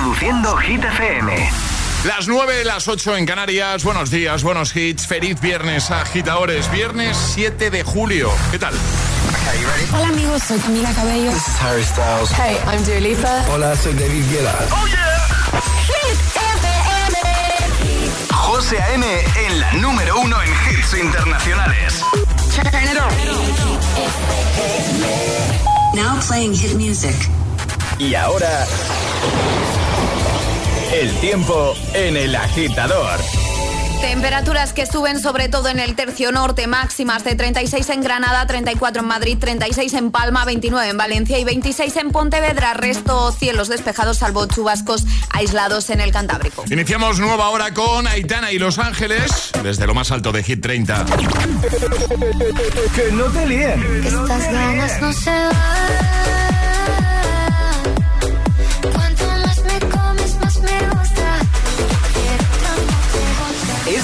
Reproduciendo Hit FM. Las 9, las 8 en Canarias. Buenos días, buenos hits. Feliz viernes, agitadores. Viernes 7 de julio. ¿Qué tal? Hola amigos, soy Camila Cabello. This is Harry Styles. Hey, I'm Dua Lipa. Hola, soy David Guetta. Oh yeah. José A.M. en la número uno en hits internacionales. Now playing hit music. Y ahora el tiempo en el agitador. Temperaturas que suben sobre todo en el tercio norte, máximas de 36 en Granada, 34 en Madrid, 36 en Palma, 29 en Valencia y 26 en Pontevedra. Resto cielos despejados, salvo chubascos aislados en el Cantábrico. Iniciamos nueva hora con Aitana y Los Ángeles, desde lo más alto de Hit 30. que no te líen. Estas ganas no se van.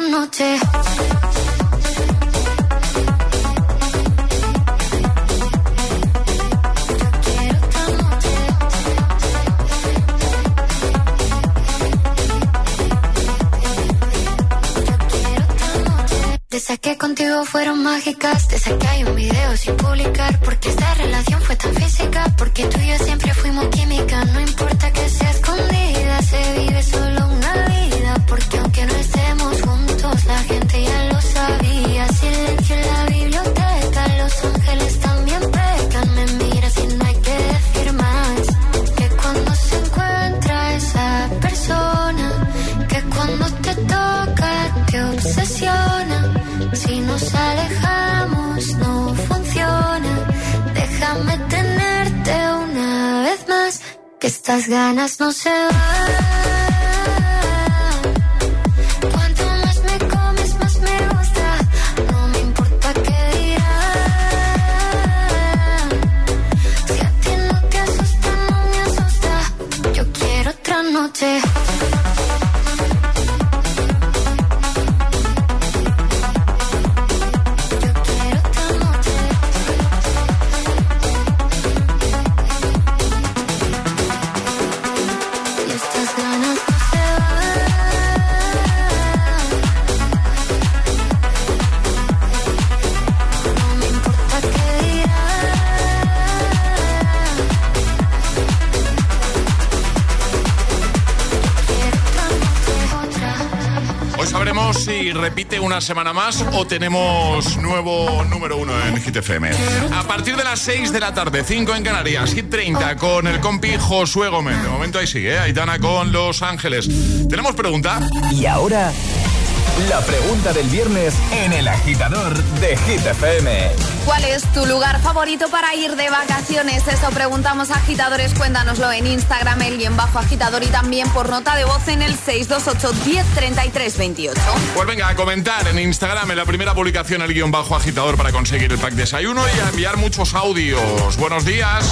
Noche. Que contigo fueron mágicas, de esas que hay un video sin publicar, porque esta relación fue tan física, porque tú y yo siempre fuimos química, una semana más o tenemos nuevo número uno en Hit FM. A partir de las 6 de la tarde, 5 en Canarias, Hit 30 con el compi Josué Gómez. De momento ahí sigue, ¿eh? Aitana con Los Ángeles. ¿Tenemos pregunta? Y ahora, la pregunta del viernes en el agitador de Hit FM. ¿Cuál es tu lugar favorito para ir de vacaciones? Eso preguntamos a agitadores. Cuéntanoslo en Instagram, el guion bajo agitador y también por nota de voz en el 628 1033 28. Pues venga, a comentar en Instagram en la primera publicación el guion bajo agitador para conseguir el pack desayuno y a enviar muchos audios. Buenos días.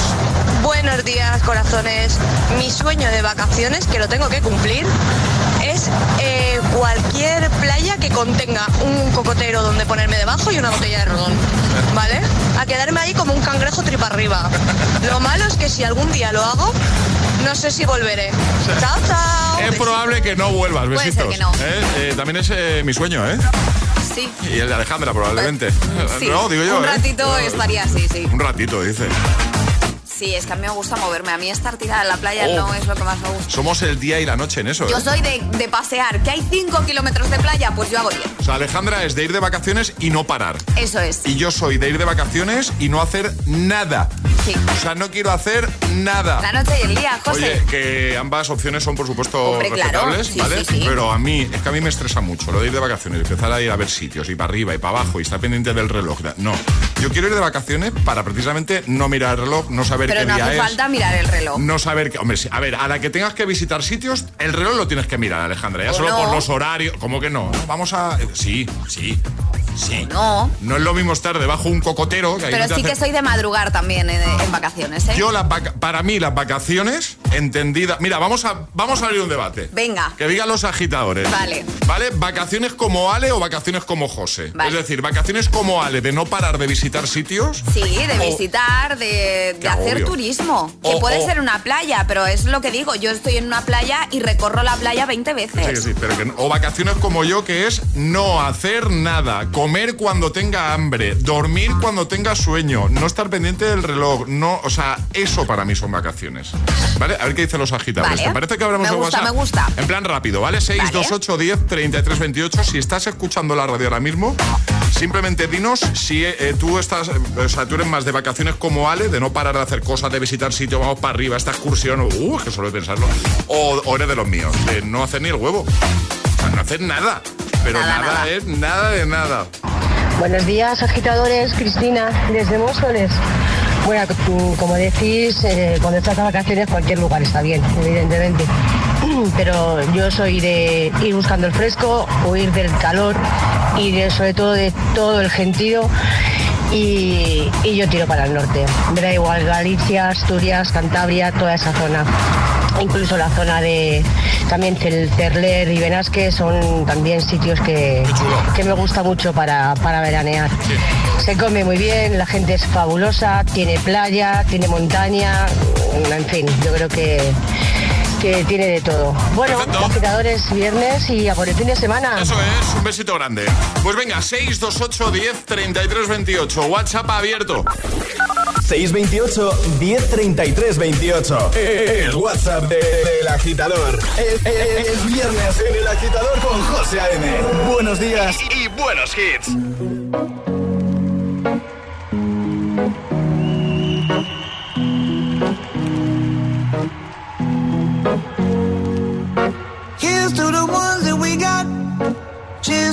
Buenos días, corazones. Mi sueño de vacaciones, que lo tengo que cumplir, es eh, cualquier playa que contenga un cocotero donde ponerme debajo y una botella de ron. ¿Vale? A quedarme ahí como un cangrejo tripa arriba. Lo malo es que si algún día lo hago, no sé si volveré. Chao, chao. Es probable que no vuelvas, Puede ser besitos. que no. ¿Eh? Eh, también es eh, mi sueño, ¿eh? Sí. Y el de Alejandra, probablemente. Sí. No, digo yo. Un ratito estaría así, sí. Un ratito, dice. Sí, es que a mí me gusta moverme. A mí estar tirada en la playa Oh. no es lo que más me gusta. Somos el día y la noche en eso. Yo ¿eh? soy de, de pasear. ¿Que hay 5 kilómetros de playa? Pues yo hago 10. O sea, Alejandra es de ir de vacaciones y no parar. Eso es. Y yo soy de ir de vacaciones y no hacer nada. Sí. O sea, no quiero hacer nada. La noche y el día, José. Oye, que ambas opciones son por supuesto Hombre, claro. respetables, Sí, ¿vale? sí. Pero a mí, es que a mí me estresa mucho lo de ir de vacaciones, empezar a ir a ver sitios, y para arriba y para abajo, y estar pendiente del reloj. No. Yo quiero ir de vacaciones para precisamente no mirar el reloj, no saber Pero no hace es. falta mirar el reloj. No saber que, hombre, a ver, a la que tengas que visitar sitios, el reloj lo tienes que mirar, Alejandra. Ya ¿O solo no? por los horarios. ¿Cómo que no? No, Vamos a. Sí, sí, sí. No. No es lo mismo estar debajo de un cocotero que Pero no sí hace- que soy de madrugar también en, en vacaciones, ¿eh? Yo las vaca- para mí las vacaciones entendidas. Mira, vamos a vamos a abrir un debate. Venga. Que digan los agitadores. Vale. ¿Vale? Vacaciones como Ale o vacaciones como José. Vale. Es decir, vacaciones como Ale de no parar de visitar sitios. Sí, de O- visitar, de, de Qué hacer turismo. Que O- puede o- ser una playa, pero es lo que digo. Yo estoy en una playa y recorro la playa 20 veces. Sí, que sí, pero que no- o vacaciones como yo, que es no hacer nada, comer cuando tenga hambre, dormir cuando tenga sueño, no estar pendiente del reloj, no, o sea, eso para mí son vacaciones. ¿Vale? A ver qué dicen los agitadores. Vale. ¿Te parece que hablamos Me de gusta, WhatsApp? me gusta. En plan rápido, ¿vale? 628 10 33 28. Si estás escuchando la radio ahora mismo, simplemente dinos si eh, tú estás, eh, o sea, tú eres más de vacaciones como Ale, de no parar de hacer cosas, de visitar sitios, vamos para arriba, esta excursión, uh, que de pensarlo, o, o eres de los míos, de no hacer ni el huevo. O sea, no hacer nada. Pero Nada, nada, nada. es nada de nada. Buenos días, agitadores. Cristina, desde Móstoles. Bueno, c- como decís, eh, cuando estás de vacaciones cualquier lugar está bien, evidentemente. Pero yo soy de ir buscando el fresco, huir del calor y de- sobre todo de todo el gentío. Y, yo tiro para el norte. Me da igual Galicia, Asturias, Cantabria, toda esa zona. Incluso la zona de también Cerler y Benasque son también sitios que, que me gusta mucho para, para veranear. Se come muy bien, la gente es fabulosa, tiene playa, tiene montaña, en fin, yo creo que, que tiene de todo. Bueno, agitadores viernes y a por el fin de semana. Eso es, un besito grande. Pues venga, 628 10 33 28. WhatsApp abierto. 628 1033 28. El WhatsApp de- del agitador. Es, es- es viernes en el agitador con José A.M. Buenos días y buenos hits.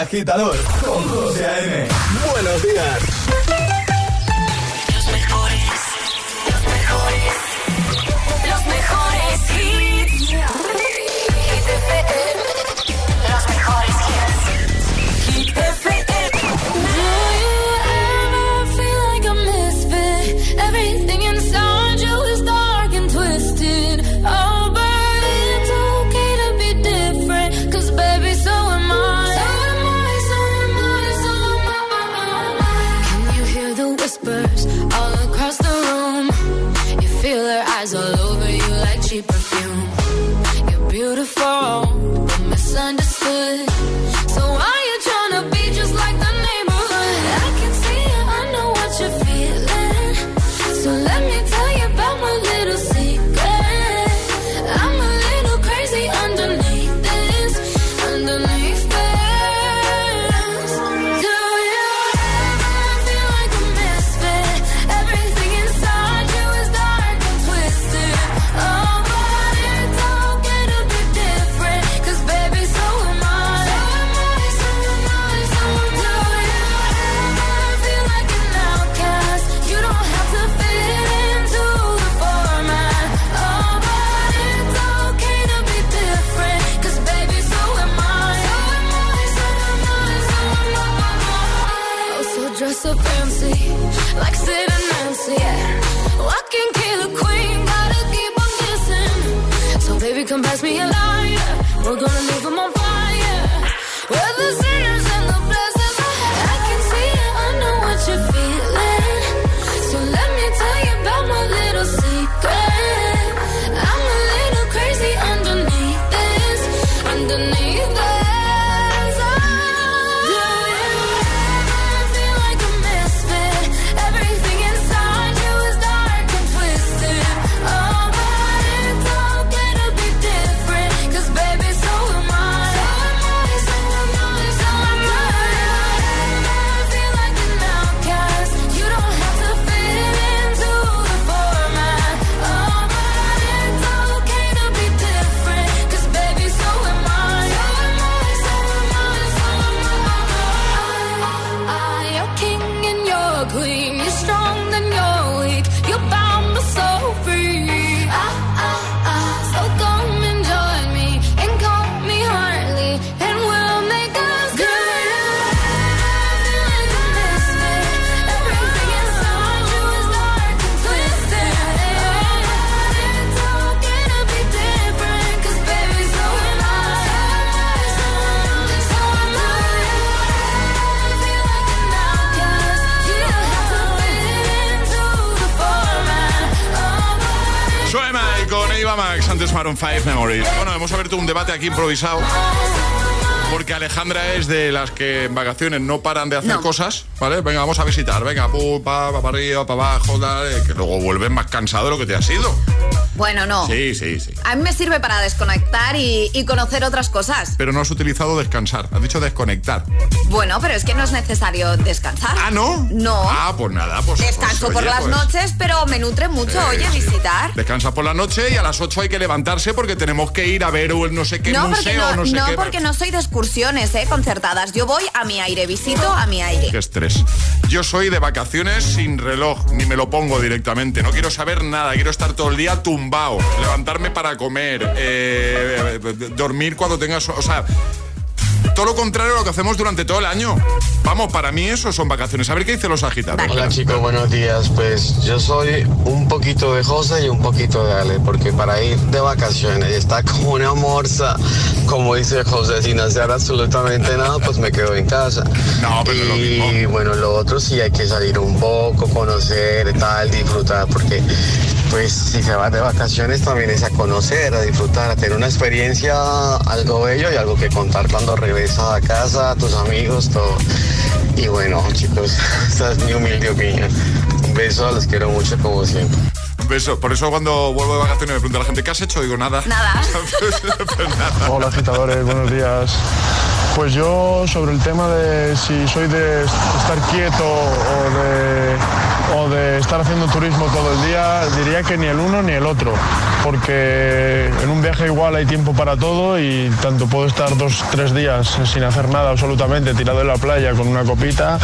Agitador con José A.M. Buenos días. Maroon 5 Memories. Bueno, hemos abierto un debate aquí improvisado. Porque Alejandra es de las que en vacaciones no paran de hacer No. cosas, ¿vale? Venga, vamos a visitar, venga, pu, pa, pa, para arriba, para abajo, dale, que luego vuelves más cansado de lo que te has ido. Bueno, no. Sí, sí, sí. A mí me sirve para desconectar y, y conocer otras cosas. Pero no has utilizado descansar, has dicho desconectar. Bueno, pero es que no es necesario descansar. Ah, ¿no? No. Ah, pues nada, pues. Descanso pues, por oye, las pues, noches, pero me nutre mucho, eh, oye, sí. visitar. Descansa por la noche y a las 8 hay que levantarse porque tenemos que ir a ver el no sé qué No, museo, no, no, sé no, qué. porque no soy de excursiones, eh, concertadas. Yo voy a mi aire, visito a mi aire. Qué estrés. Yo soy de vacaciones sin reloj, ni me lo pongo directamente. No quiero saber nada, quiero estar todo el día tumbado, levantarme para comer, eh, eh, dormir cuando tengas. O sea, todo lo contrario a lo que hacemos durante todo el año. Vamos, para mí eso son vacaciones. A ver qué dicen los agitados. Hola chicos, buenos días. Pues yo soy un poquito de José y un poquito de Ale, porque para ir de vacaciones y estar como una morsa, como dice José, sin hacer absolutamente nada, pues me quedo en casa. No, pero es lo y mismo. bueno, lo otro sí hay que salir un poco, conocer, tal, disfrutar, porque pues si se va de vacaciones también es a conocer, a disfrutar, a tener una experiencia algo bello y algo que contar cuando regresas a casa, a tus amigos, todo. Y bueno, chicos, esa es mi humilde opinión. Un beso, los quiero mucho como siempre. Un beso. Por eso cuando vuelvo de vacaciones me pregunta la gente, ¿qué has hecho? Digo, nada. Nada. Pues nada. Hola agitadores, buenos días. Pues yo sobre el tema de si soy de estar quieto o de o de estar haciendo turismo todo el día, diría que ni el uno ni el otro, porque en un viaje igual hay tiempo para todo y tanto puedo estar dos, tres días sin hacer nada absolutamente, tirado en la playa con una copita,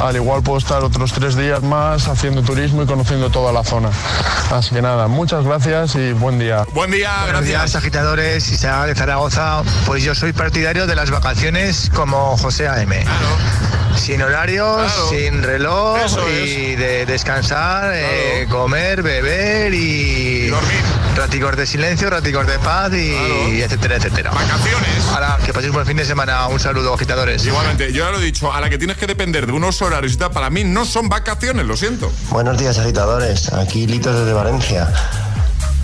al igual puedo estar otros tres días más haciendo turismo y conociendo toda la zona. Así que nada, muchas gracias y buen día. Buen día, Buenos días, agitadores. Isaac de Zaragoza. Pues yo soy partidario de las vacaciones como José A.M. Sin horarios, sin reloj y de descansar, eh, comer, beber y, dormir. Raticos de silencio, raticos de paz y, etcétera, etcétera. Vacaciones. Ahora, que paséis un buen fin de semana. Un saludo, agitadores. Igualmente, yo ya lo he dicho, a la que tienes que depender de unos horarios y tal, para mí no son vacaciones, lo siento. Buenos días, agitadores. Aquí Litos desde Valencia.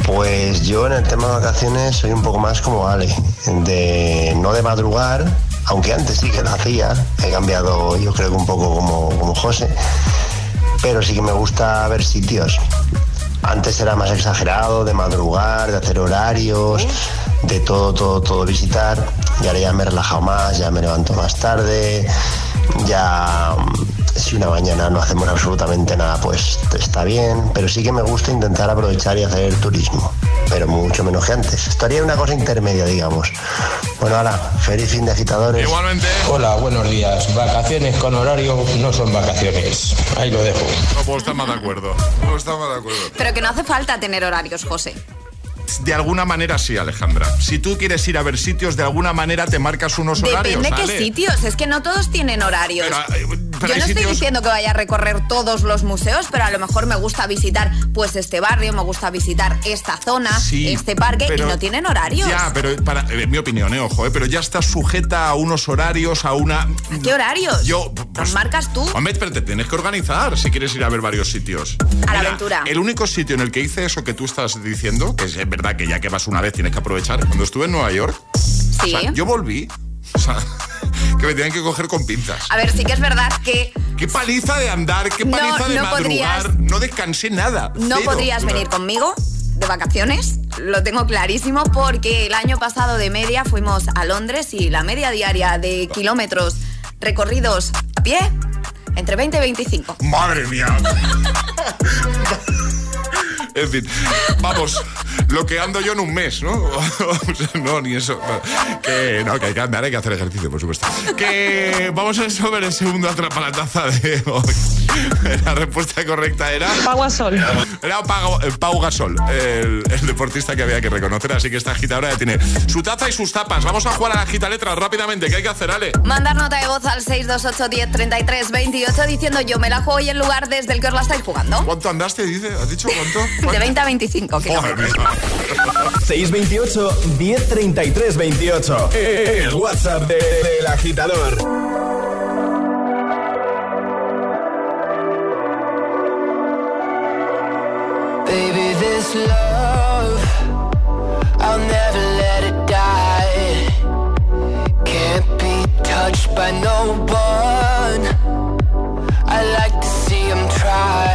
Pues yo en el tema de vacaciones soy un poco más como Ale, de no de madrugar, aunque antes sí que lo hacía, he cambiado yo creo que un poco como, como José, pero sí que me gusta ver sitios. Antes era más exagerado, de madrugar, de hacer horarios, de todo, todo, todo visitar, y ahora ya me he relajado más, ya me levanto más tarde, ya si una mañana no hacemos absolutamente nada, pues está bien, pero sí que me gusta intentar aprovechar y hacer turismo, pero mucho menos que antes. Estaría una cosa intermedia, digamos. Bueno, ahora, feliz fin de agitadores. Igualmente. Hola, buenos días. Vacaciones con horario no son vacaciones. Ahí lo dejo. No puedo estar más de acuerdo. No puedo estar más de acuerdo. Pero que no hace falta tener horarios, José. De alguna manera sí, Alejandra. Si tú quieres ir a ver sitios, de alguna manera te marcas unos horarios. Depende qué sitios, es que no todos tienen horarios. Pero, eh, pero Yo no estoy diciendo que vaya a recorrer todos los museos, pero a lo mejor me gusta visitar pues este barrio, me gusta visitar esta zona, Sí, este parque y pero- no tienen horarios. Ya, pero para, en mi opinión, eh, ojo, eh, pero ya estás sujeta a unos horarios, a una. ¿Qué horarios? Yo, ¿Los marcas tú? Hombre, pero te tienes que organizar si quieres ir a ver varios sitios. A la Mira, aventura. El único sitio en el que hice eso que tú estás diciendo, que es verdad que ya que vas una vez tienes que aprovechar, cuando estuve en Nueva York, Sí. o sea, yo volví, o sea, que me tenían que coger con pinzas. A ver, sí que es verdad que Qué paliza de andar, qué No, paliza de no madrugar. podrías- No descansé nada. no cero. podrías venir conmigo de vacaciones, lo tengo clarísimo, porque el año pasado de media fuimos a Londres y la media diaria de kilómetros recorridos a pie, entre 20 y 25. Madre mía. En fin, vamos, lo que ando yo en un mes, ¿no? No, ni eso. Que no, que hay que andar, hay que hacer ejercicio, por supuesto. Que vamos a ver el segundo atrapa la taza de hoy. La respuesta correcta era. Pau Gasol. Era Pau, eh, Pau Gasol, el, el deportista que había que reconocer. Así que esta agitadora ya tiene su taza y sus tapas. Vamos a jugar a la gita letras rápidamente. ¿Qué hay que hacer, Ale? Mandar nota de voz al 628 10 33 28 diciendo yo me la juego y el lugar desde el que os la estáis jugando. ¿Cuánto andaste? Dice? ¿Has dicho cuánto? De 20 a 25 kilómetros. 628 1033 28. El WhatsApp de- del agitador. Baby, this love, I'll never let it die. Can't be touched by no one. I like to see him try.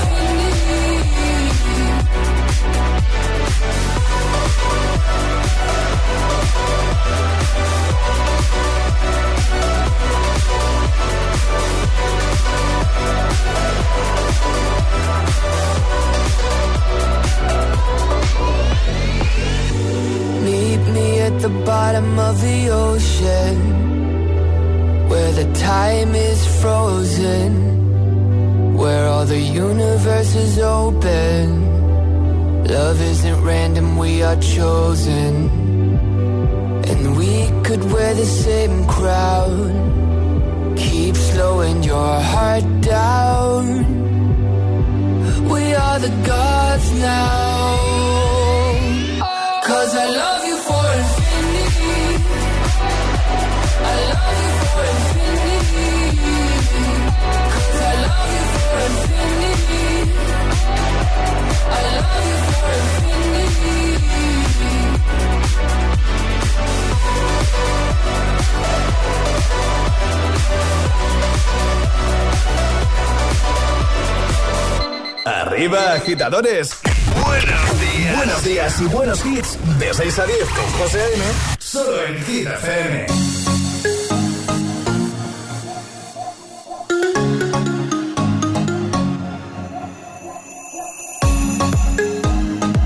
Agitadores. Buenos días. Buenos días y buenos hits. De 6 a 10 con José A.M. Solo en Hit FM.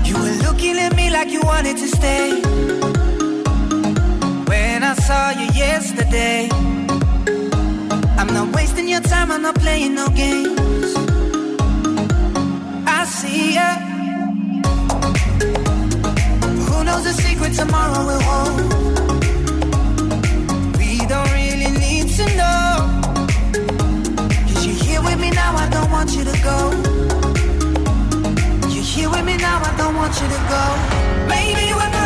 You were looking at me like you wanted to stay. When I saw you yesterday, I'm not wasting your time, I'm not playing no games. Who knows the secret tomorrow will? We don't really need to know. Cause you're here with me now, I don't want you to go. You're here with me now, I don't want you to go. Maybe we're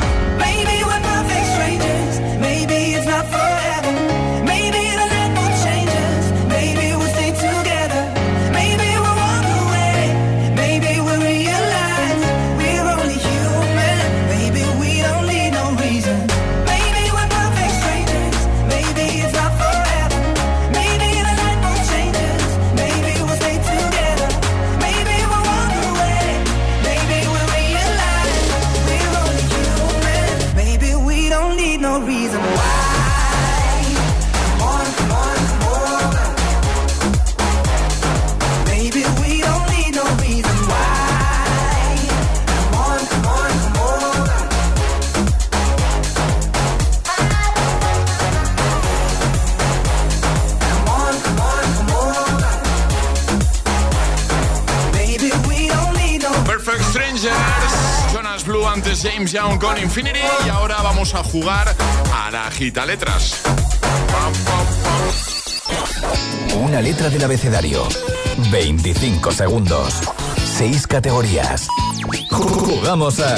James Young con Infinity. Y ahora vamos a jugar a la gita letras. Una letra del abecedario. 25 segundos. 6 categorías. Jugamos a.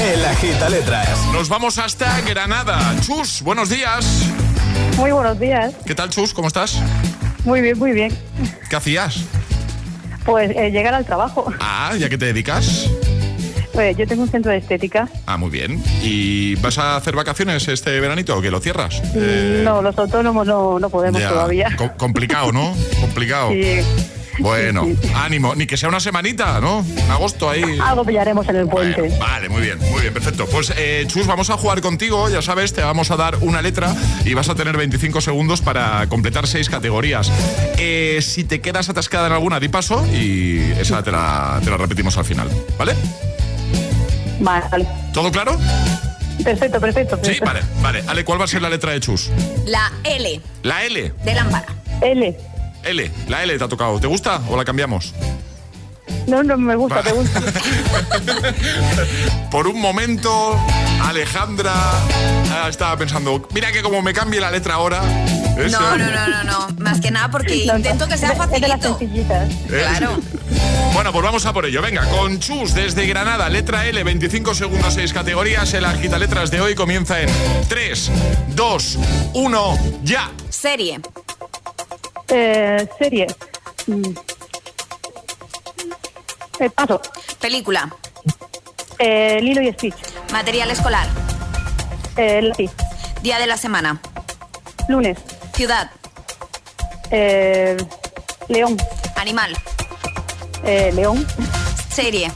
El Agita Letras. Nos vamos hasta Granada. Chus, buenos días. Muy buenos días. ¿Qué tal, Chus? ¿Cómo estás? Muy bien, muy bien. ¿Qué hacías? Pues eh, llegar al trabajo. Ah, ¿ya que te dedicas? Pues yo tengo un centro de estética. Ah, muy bien. ¿Y vas a hacer vacaciones este veranito o que lo cierras? Eh, No, los autónomos no, no podemos ya. todavía. Co- complicado, ¿no? complicado. Sí. Bueno, ánimo. Ni que sea una semanita, ¿no? En agosto ahí. Algo pillaremos en el puente. vale, muy bien, muy bien, perfecto. Pues eh, Chus, vamos a jugar contigo, ya sabes, te vamos a dar una letra y vas a tener 25 segundos para completar seis categorías. Eh, si te quedas atascada en alguna, di paso y esa te la, te la repetimos al final, ¿vale? Vale. ¿Todo claro? Perfecto, perfecto, Sí, vale, vale. Ale, ¿cuál va a ser la letra de Chus? La L La L. de lámpara. L. L, la L te ha tocado. ¿Te gusta o la cambiamos? No, no me gusta, te gusta. Por un momento, Alejandra ah, estaba pensando, mira que como me cambie la letra ahora. eso- No, no, no, no, no. Más que nada porque intento que sea Es de las facilito. sencillitas. Claro. Bueno, pues vamos a por ello. Venga, con Chus desde Granada, letra L, 25 segundos, 6 categorías. El agita letras de hoy comienza en 3, 2, 1, ya. Serie. Eh, serie. Mm. Eh, paso. Película. Eh, Lilo y Stitch. Material escolar. Eh, lápiz. Día de la semana. Lunes. Ciudad. Eh, León. Animal. Eh, León. Serie.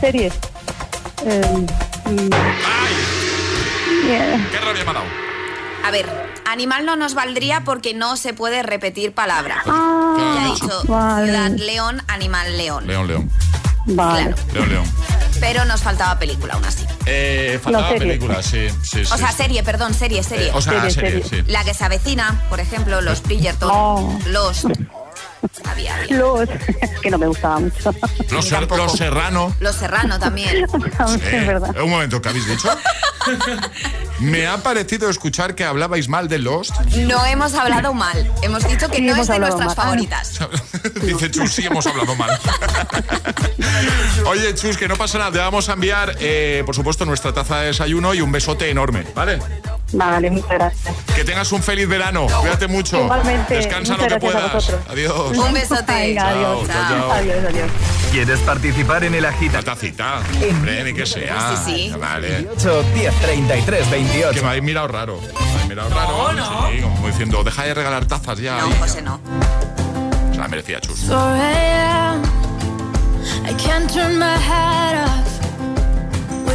Serie. Eh, mm, yeah. ¿Qué rabia me ha dado? A ver, animal no nos valdría porque no se puede repetir palabra. Ah, ya he dicho vale. ciudad, león, animal, león. León, León. Vale. León, León. Pero nos faltaba película aún así. Eh, faltaba No, serie. película, sí, sí, sí. O sea, serie, perdón, serie, serie. Eh, o sea, serie, sí. La que se avecina, por ejemplo, los Bridgerton, los... Había, había. Los. Que no me gustaba mucho. Los, Ser- los Serrano. Los Serrano también. Es verdad. Un momento, ¿qué habéis dicho? Me ha parecido escuchar que hablabais mal de Lost. No hemos hablado mal. Hemos dicho que Sí, no es de nuestras mal. Ah. favoritas. Dice Chus, sí, hemos hablado mal. Oye, Chus, que no pasa nada. Te vamos a enviar, eh, por supuesto, nuestra taza de desayuno y un besote enorme, ¿vale? Vale, muchas gracias. Que tengas un feliz verano. Cuídate mucho. Igualmente. Descansa lo que puedas. Adiós. Un besote. Venga, adiós. Chao, chao, chao. Adiós, adiós. ¿Quieres participar en el agita? La tacita. Hombre, ni que sea. Sí, sí. Vale. 8 10 33 Que 28. me habéis mirado raro. Me habéis mirado raro. Sí, como diciendo, deja de regalar tazas ya. No, José, no. Se la merecía Chus. 4 a.m. I can't turn my head off.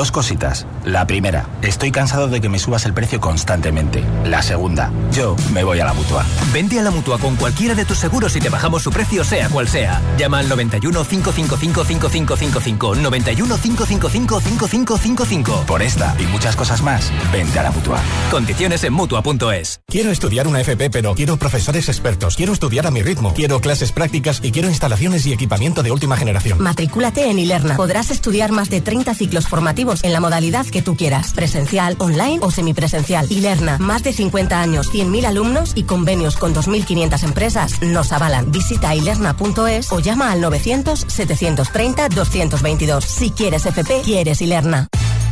Dos cositas. La primera, estoy cansado de que me subas el precio constantemente. La segunda, yo me voy a la mutua. Vente a la mutua con cualquiera de tus seguros y te bajamos su precio, sea cual sea. Llama al 91 555 5555. 91 555 5555. Por esta y muchas cosas más, vente a la mutua. Condiciones en mutua.es. Quiero estudiar una FP, pero quiero profesores expertos. Quiero estudiar a mi ritmo. Quiero clases prácticas y quiero instalaciones y equipamiento de última generación. Matricúlate en Ilerna. Podrás estudiar más de 30 ciclos formativos en la modalidad que tú quieras, presencial, online o semipresencial. Ilerna, más de 50 años, 100.000 alumnos y convenios con 2.500 empresas nos avalan. Visita ilerna.es o llama al 900 730 222. Si quieres FP, quieres Ilerna.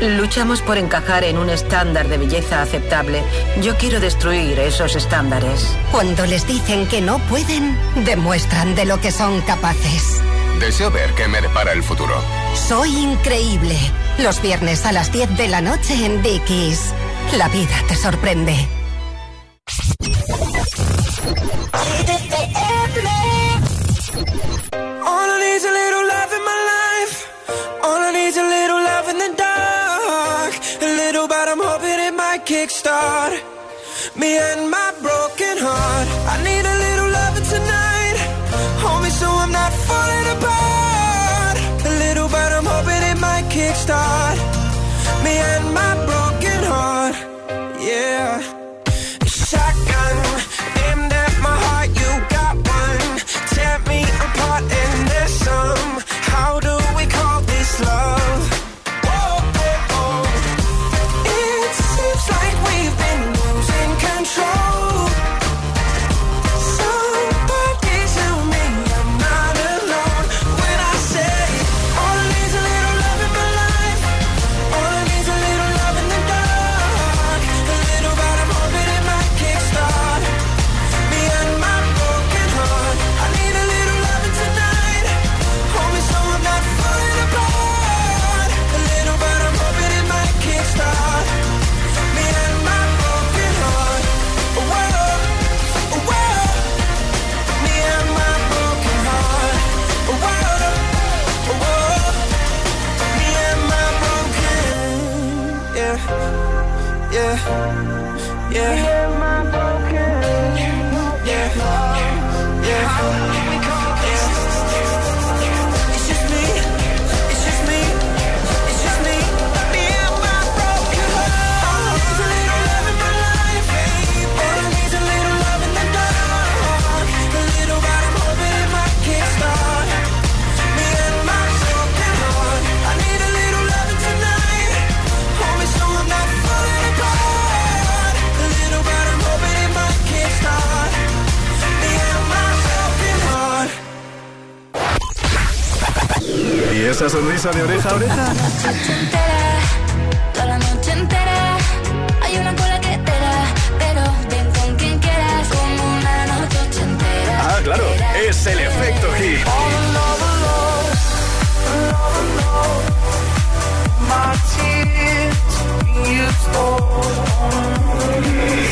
Luchamos por encajar en un estándar de belleza aceptable. Yo quiero destruir esos estándares. Cuando les dicen que no pueden, demuestran de lo que son capaces. Deseo ver qué me depara el futuro. Soy increíble. Los viernes a las 10 de la noche en Dickies. La vida te sorprende. Kickstart me and my broken heart. I need a little sonrisa de oreja a oreja? Toda la noche entera hay una cola que te da, pero ven con quien quieras como una noche entera. Ah, claro, es el efecto hit.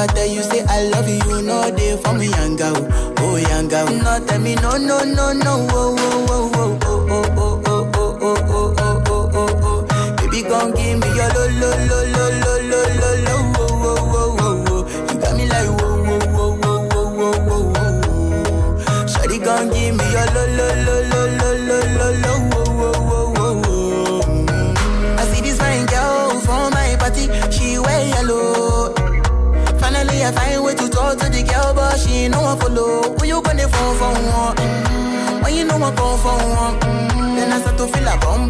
I tell you say I love you, know they for me, young girl, oh young girl. No, tell me no, no, no, no, oh, oh, oh, oh, oh, oh, oh, oh, oh, oh, oh, oh, oh, oh, oh. Baby, gon' give me your lo, lo, lo, lo, to feel a bum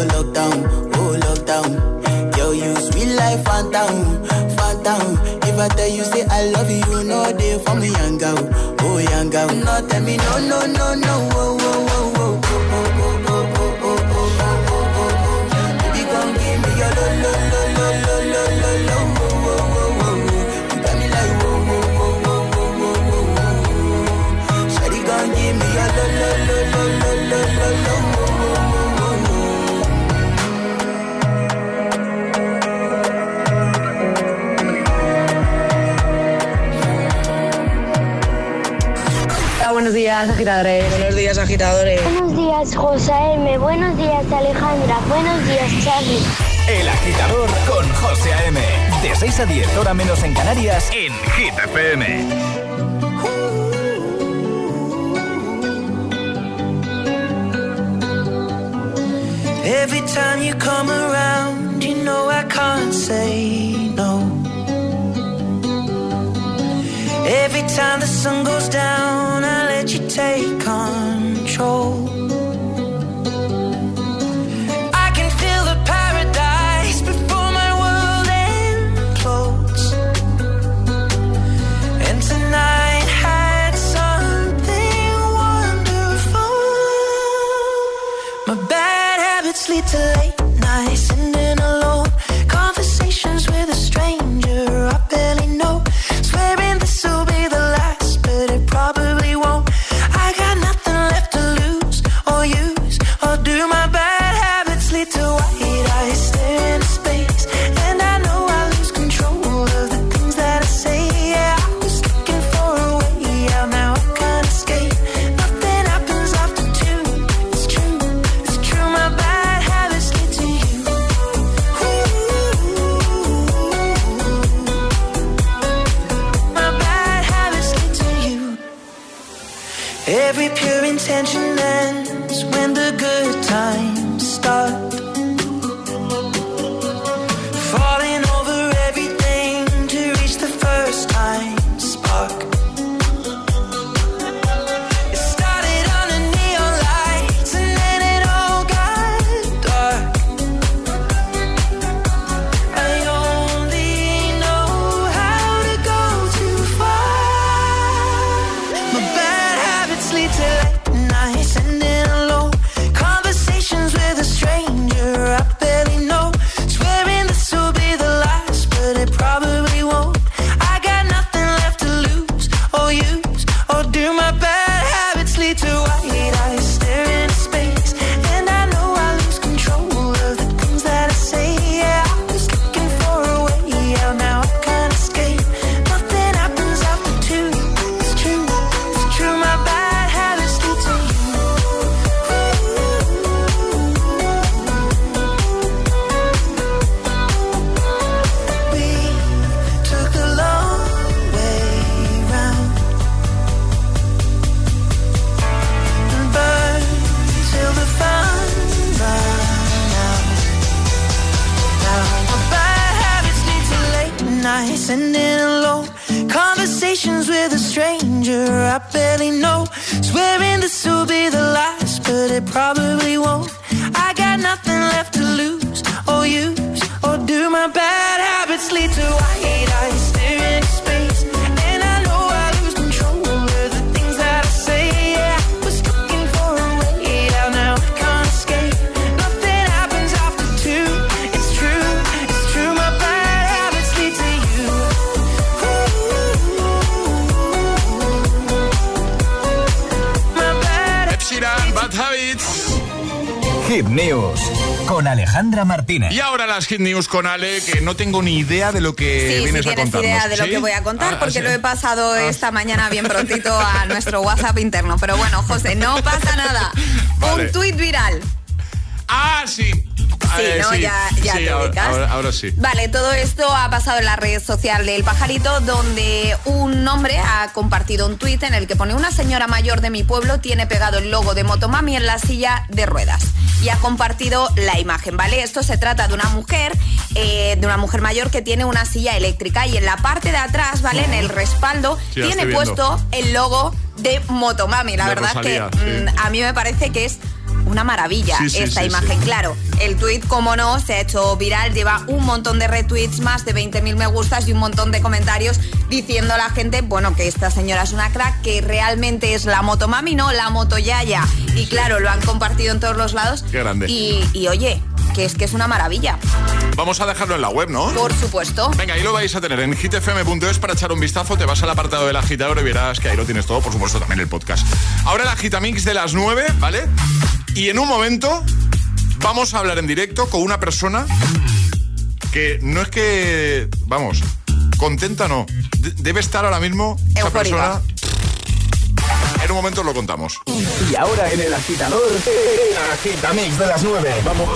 oh lockdown, oh lockdown. Girl, you sweet life, phantom, phantom. If I tell you say I love you, no day for me, young girl, oh young girl. No, tell me no, no, no, no. Oh, días, agitadores. Buenos días, agitadores. Buenos días, José M. Buenos días, Alejandra. Buenos días, Charlie. El agitador con José M. De 6 a 10, hora menos en Canarias, en Hit FM. Every time you come around, you know I can't say no. Every time the sun goes down, I take control. Hit News con Ale, que no tengo ni idea de lo que Sí, vienes a tienes contarnos. idea de lo que voy a contar Ah, porque sí. lo he pasado esta mañana bien prontito a nuestro WhatsApp interno. Pero bueno, José, no pasa nada. Vale. Un tuit viral. Ah, sí. Sí, Eh, ¿no? Ya- ya sí, te ahora, ubicas. ahora- ahora sí. Vale, todo esto ha pasado en la red social del pajarito, donde un hombre ha compartido un tuit en el que pone una señora mayor de mi pueblo tiene pegado el logo de Motomami en la silla de ruedas. Y ha compartido la imagen, ¿vale? Esto se trata de una mujer, eh, de una mujer mayor que tiene una silla eléctrica y en la parte de atrás, ¿vale? En el respaldo, Sí, tiene puesto el logo de Motomami. La De verdad Rosalía, que sí. mm, a mí me parece que es una maravilla Sí, sí, esta sí, imagen. Claro, el tweet, como no, se ha hecho viral, lleva un montón de retweets, más de 20.000 me gustas y un montón de comentarios diciendo a la gente, bueno, que esta señora es una crack, que realmente es la motomami, no la motoyaya. Y claro, lo han compartido en todos los lados. Qué grande. Y, y oye, que es que es una maravilla. Vamos a dejarlo en la web, ¿no? Por supuesto. Venga, ahí lo vais a tener en hitfm.es para echar un vistazo. Te vas al apartado del agitador y verás que ahí lo tienes todo, por supuesto, también el podcast. Ahora el agitamix de las 9, ¿vale? Y en un momento vamos a hablar en directo con una persona que no es que, vamos, contenta no. De- debe estar ahora mismo esa Eufórica. persona. En un momento os lo contamos. Y ahora en el agitador, el agitamix de las 9. Vamos.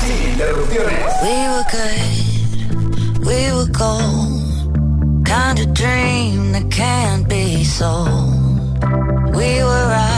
Sin interrupciones. We were good, we were gold. Kind of dream that can't be sold. We were right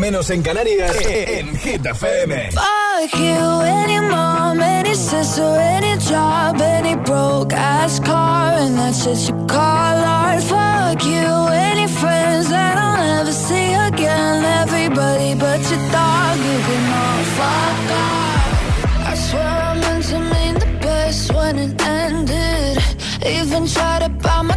menos en Canarias, e, e, en Hit FM. Fuck you, any mom, any sister, any job, any broke ass car, and that's just you call art. Fuck you, any friends that I'll never see again, everybody but your dog, you can all fuck off. I swear I meant to mean the best when it ended, even tried to buy my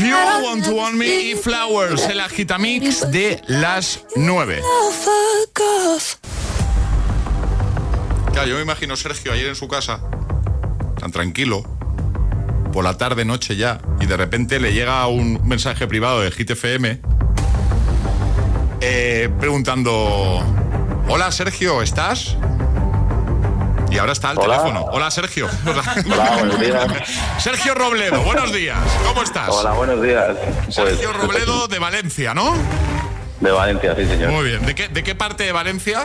You want to want me y Flowers, el agitamix de las 9. fuck off. Claro, yo me imagino Sergio ayer en su casa, tan tranquilo, por la tarde, noche ya, y de repente le llega un mensaje privado de Hit FM eh, preguntando: Hola Sergio, ¿estás? Y ahora está al Hola. teléfono. Hola Sergio. Hola, buenos días. Sergio Robledo, buenos días. ¿Cómo estás? Hola, buenos días. Pues, Sergio Robledo de Valencia, ¿no? De Valencia, sí, señor. Muy bien. ¿De qué, de qué parte de Valencia?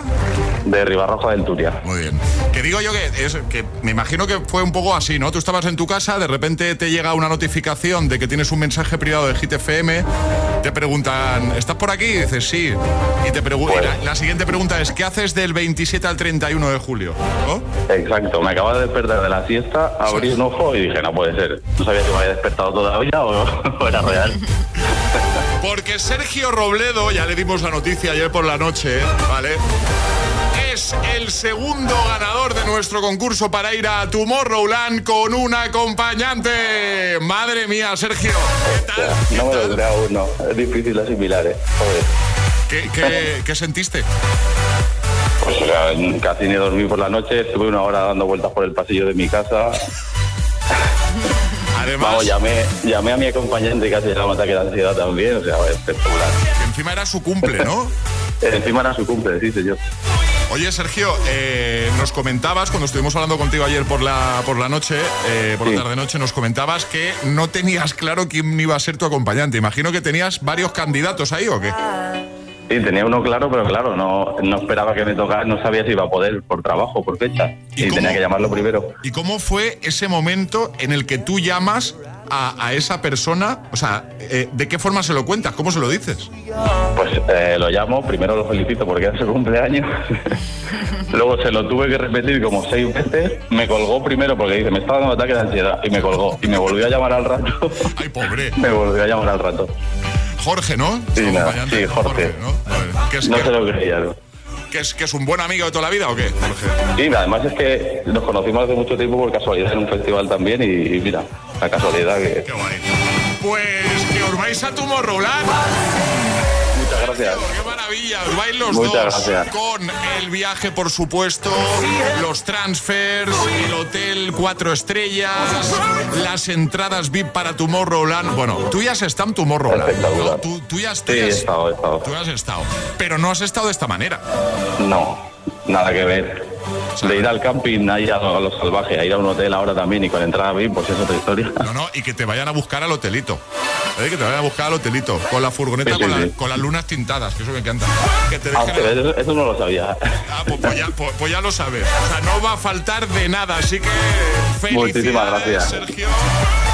De Ribarroja del Turia. Muy bien. Que digo yo que, es, que me imagino que fue un poco así, ¿no? Tú estabas en tu casa, de repente te llega una notificación de que tienes un mensaje privado de Hit FM, te preguntan, ¿estás por aquí? Y dices, sí. Y te pregu- y la, la siguiente pregunta es, ¿qué haces del 27 al 31 de julio? Exacto, me acabo de despertar de la siesta, abrí un ojo y dije, no puede ser. No sabía si me había despertado todavía o, o era real. Porque Sergio Robledo, ya le dimos la noticia ayer por la noche, ¿vale? Es el segundo ganador de nuestro concurso para ir a Tomorrowland con un acompañante. Madre mía, Sergio. No me lo creo aún, no. Es difícil asimilar, ¿eh? Joder. ¿Qué, qué- qué sentiste? Pues o sea, casi ni dormí por la noche, estuve una hora dando vueltas por el pasillo de mi casa. Además, Vamos, llamé, llamé a mi acompañante y casi daba un ataque de ansiedad también, o sea, espectacular. que encima era su cumple, ¿no? Encima era su cumple, sí, señor. Oye, Sergio, eh, nos comentabas, cuando estuvimos hablando contigo ayer por la, por la noche, eh, por la tarde-noche, nos comentabas que no tenías claro quién iba a ser tu acompañante. Imagino que tenías varios candidatos ahí, ¿o qué? Sí, tenía uno claro, pero claro, no, no esperaba que me tocara, no sabía si iba a poder por trabajo, por fecha. Y, tenía que llamarlo primero. ¿Y cómo fue ese momento en el que tú llamas a, a esa persona? O sea, eh, ¿de qué forma se lo cuentas? ¿Cómo se lo dices? Pues eh, lo llamo, primero lo felicito porque era su cumpleaños. Luego se lo tuve que repetir como seis veces. Me colgó primero porque dice, me estaba dando ataque de ansiedad. Y me colgó. Y me volvió a llamar al rato. Ay, pobre. me volvió a llamar al rato. Jorge, ¿no? Sí, nada, sí, Jorge. ¿no? Joder, ¿Que es, No que- se lo creía, ¿no? que es, que es un buen amigo de toda la vida o qué, Jorge? Sí, además es que nos conocimos hace mucho tiempo por casualidad en un festival también y, y mira, la casualidad que... Pues que os vais a Tomorrowland. Muchas gracias. ¡Qué maravilla! Vais los Muchas dos gracias. con el viaje, por supuesto, los transfers, el hotel cuatro estrellas, las entradas VIP para Tomorrowland. Bueno, tú ya has estado en Tomorrowland. ¿no? Tú, tú ya has, Sí, he estado, he estado. tú has estado. Pero no has estado de esta manera. No, nada que ver. De ir al camping ahí a lo, a lo salvaje, a ir a un hotel ahora también y con entrada VIP, pues es otra historia. No, no, y que te vayan a buscar al hotelito. ¿Eh? Que te vayan a buscar al hotelito. Con la furgoneta, Sí, sí, con, la- sí. con las lunas tintadas, que eso me encanta. Que te Ah, dejen eso, eso no lo sabía. Ah, pues, pues ya, pues- pues ya lo sabes. O sea, no va a faltar de nada. Así que felicidades, Muchísimas gracias. Sergio.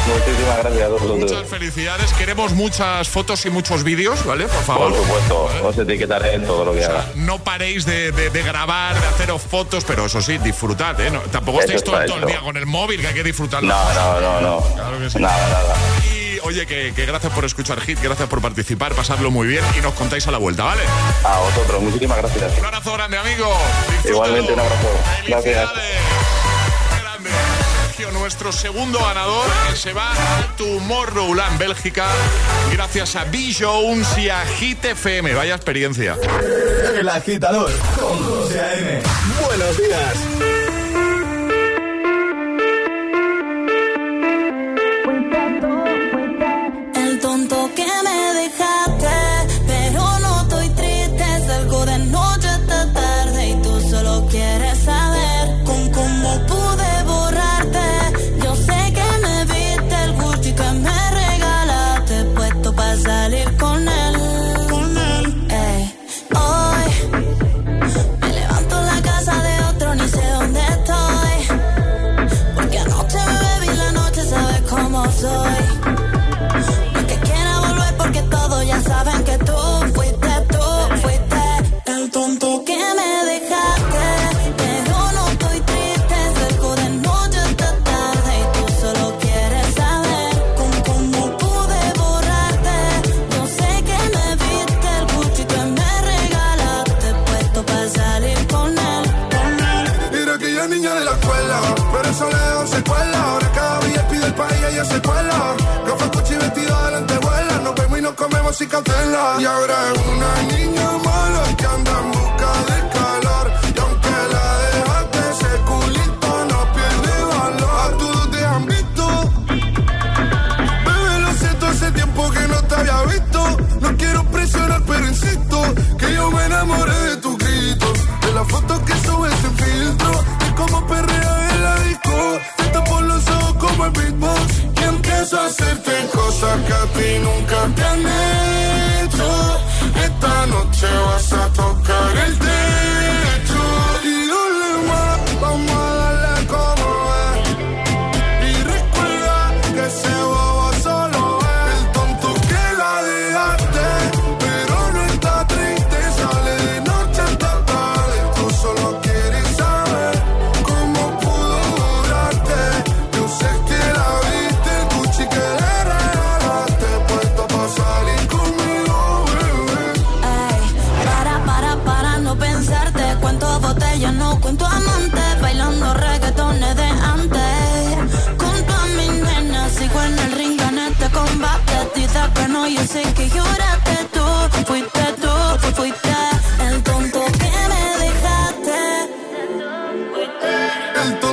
Muchísimas gracias a vosotros. Muchas felicidades. Queremos muchas fotos y muchos vídeos, ¿vale? Por favor. Por supuesto, os etiquetaré en todo lo que haga. No paréis de, de- de grabar, de haceros fotos, pero eso sí, disfrutad, ¿eh? No, tampoco Eso estéis todo, todo el día con el móvil, que hay que disfrutarlo. No, no, no, no. Claro que sí. Nada, nada. Y oye, que, que gracias por escuchar Hit, gracias por participar, pasadlo muy bien y nos contáis a la vuelta, ¿vale? A vosotros, muchísimas gracias. Un abrazo grande, amigo. Igualmente, un abrazo. Gracias. Nuestro segundo ganador, que se va a Tomorrowland, Bélgica, gracias a Jones y a Hit FM. Vaya experiencia. El agitador con José A.M. Buenos días. El tonto que me deja cautela. Y ahora es una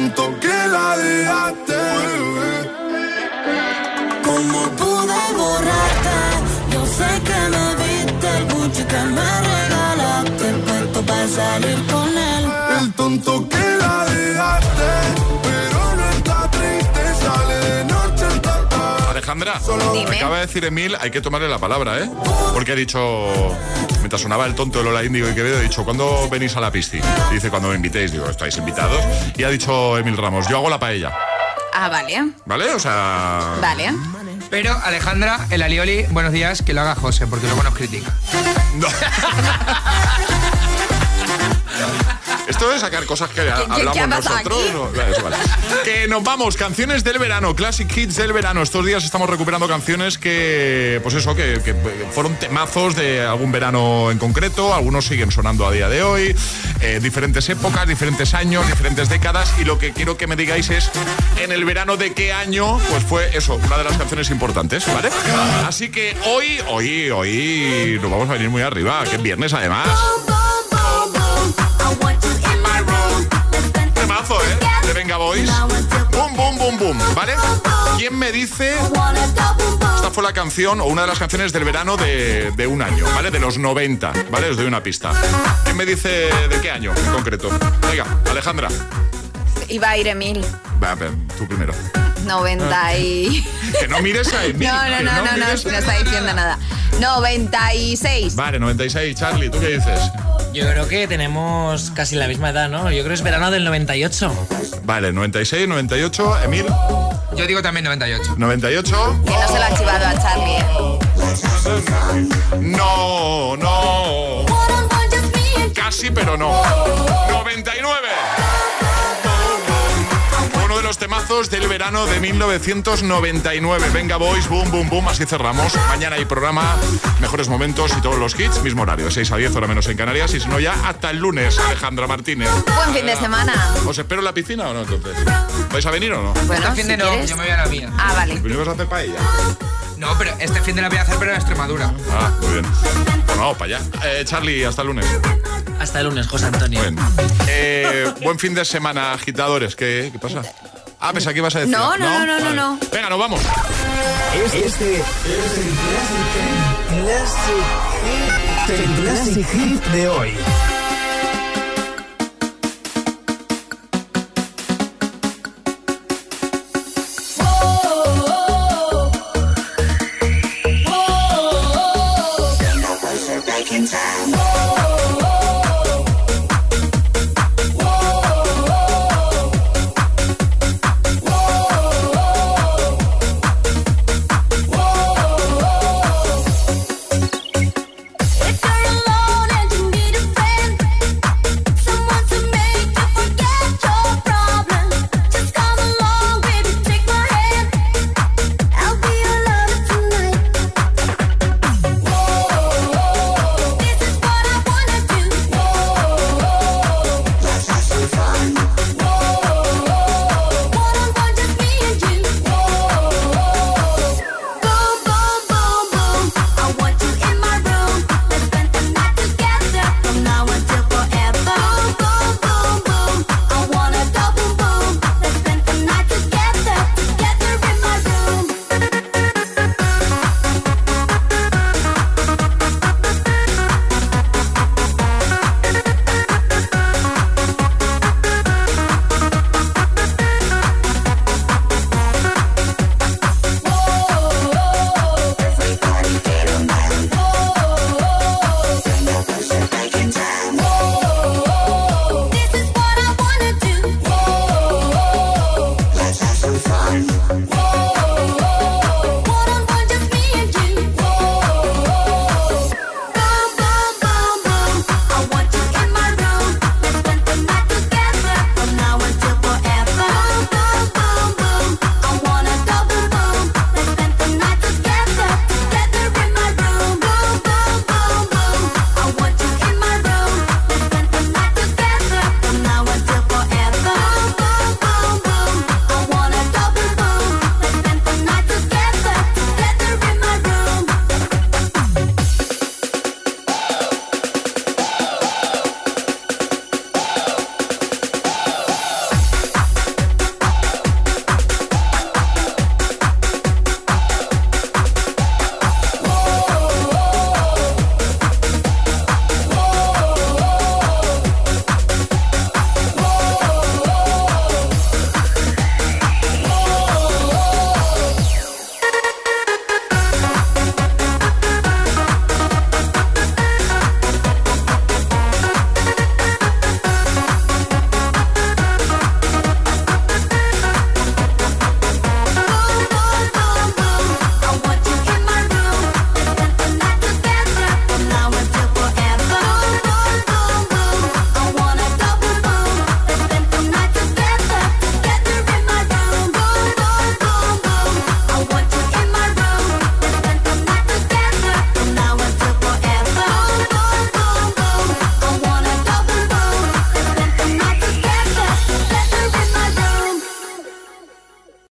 El tonto que la dejaste. ¿Cómo pude borrarte? Yo sé que me viste el Gucci que me regalaste. Puesto para salir con él. El tonto que la dejaste, Alejandra, Dime. acaba de decir Emil, hay que tomarle la palabra, ¿eh? Porque ha dicho, mientras sonaba el tonto de Lola Índigo y Quevedo, ha dicho, ¿cuándo venís a la piscina? Y dice, cuando me invitéis, digo, estáis invitados. Y ha dicho Emil Ramos, yo hago la paella, Ah, vale. ¿vale? O sea... Vale. Pero Alejandra, el alioli, buenos días, que lo haga José, porque luego nos critica. No. Esto de sacar cosas que hablamos qué nosotros. aquí? no, vale, eso vale. Que nos vamos, canciones del verano, classic hits del verano. Estos días estamos recuperando canciones que, pues eso, que, que fueron temazos de algún verano en concreto. Algunos siguen sonando a día de hoy. eh, diferentes épocas, diferentes años, diferentes décadas. Y lo que quiero que me digáis es en el verano de qué año, pues fue eso, una de las canciones importantes, ¿vale? Así que hoy, hoy, hoy nos vamos a venir muy arriba, que es viernes además. Temazo, ¿eh? De Venga Boys. Boom, boom, boom, boom. ¿Vale? ¿Quién me dice? Esta fue la canción o una de las canciones del verano de, de un año, ¿vale? De los 90, ¿vale? Os doy una pista. ¿Quién me dice de qué año en concreto? Venga, Alejandra. Iba a ir Emil. Va, tú primero. 90 y... Que no mires a Emil. No, no, no, no, no, no está diciendo nada. 96. Vale, 96. Charlie, ¿tú qué dices? Yo creo que tenemos casi la misma edad, ¿no? Yo creo que es verano del 98. Vale, 96, 98. Emil, Yo digo también 98. 98. Que no se lo ha chivado a Charlie. ¿eh? No, no. Casi, pero no. 99. Los temazos del verano de 1999. Venga, boys, boom, boom, boom. Así cerramos. Mañana hay programa, mejores momentos y todos los hits. Mismo horario, de 6 a 10, hora menos en Canarias. Y si no, ya hasta el lunes, Alejandra Martínez. Buen fin de semana. ¿Os espero en la piscina o no, entonces? ¿Vais a venir o no? Bueno, este fin de si no, quieres. yo me voy a la mía. Ah, vale. ¿Pues vas a hacer paella? No, pero este fin de la voy a hacer, pero en Extremadura. Ah, muy bien. Bueno, vamos para allá. Eh, Charlie, hasta el lunes. Hasta el lunes, José Antonio. Eh, buen fin de semana, agitadores. ¿Qué, qué pasa? Ah, pensaba que ibas a decir. No, no, no, no, no, Vale. no. Venga, nos vamos. Este, este es el Classic, el Classic Hit de hoy.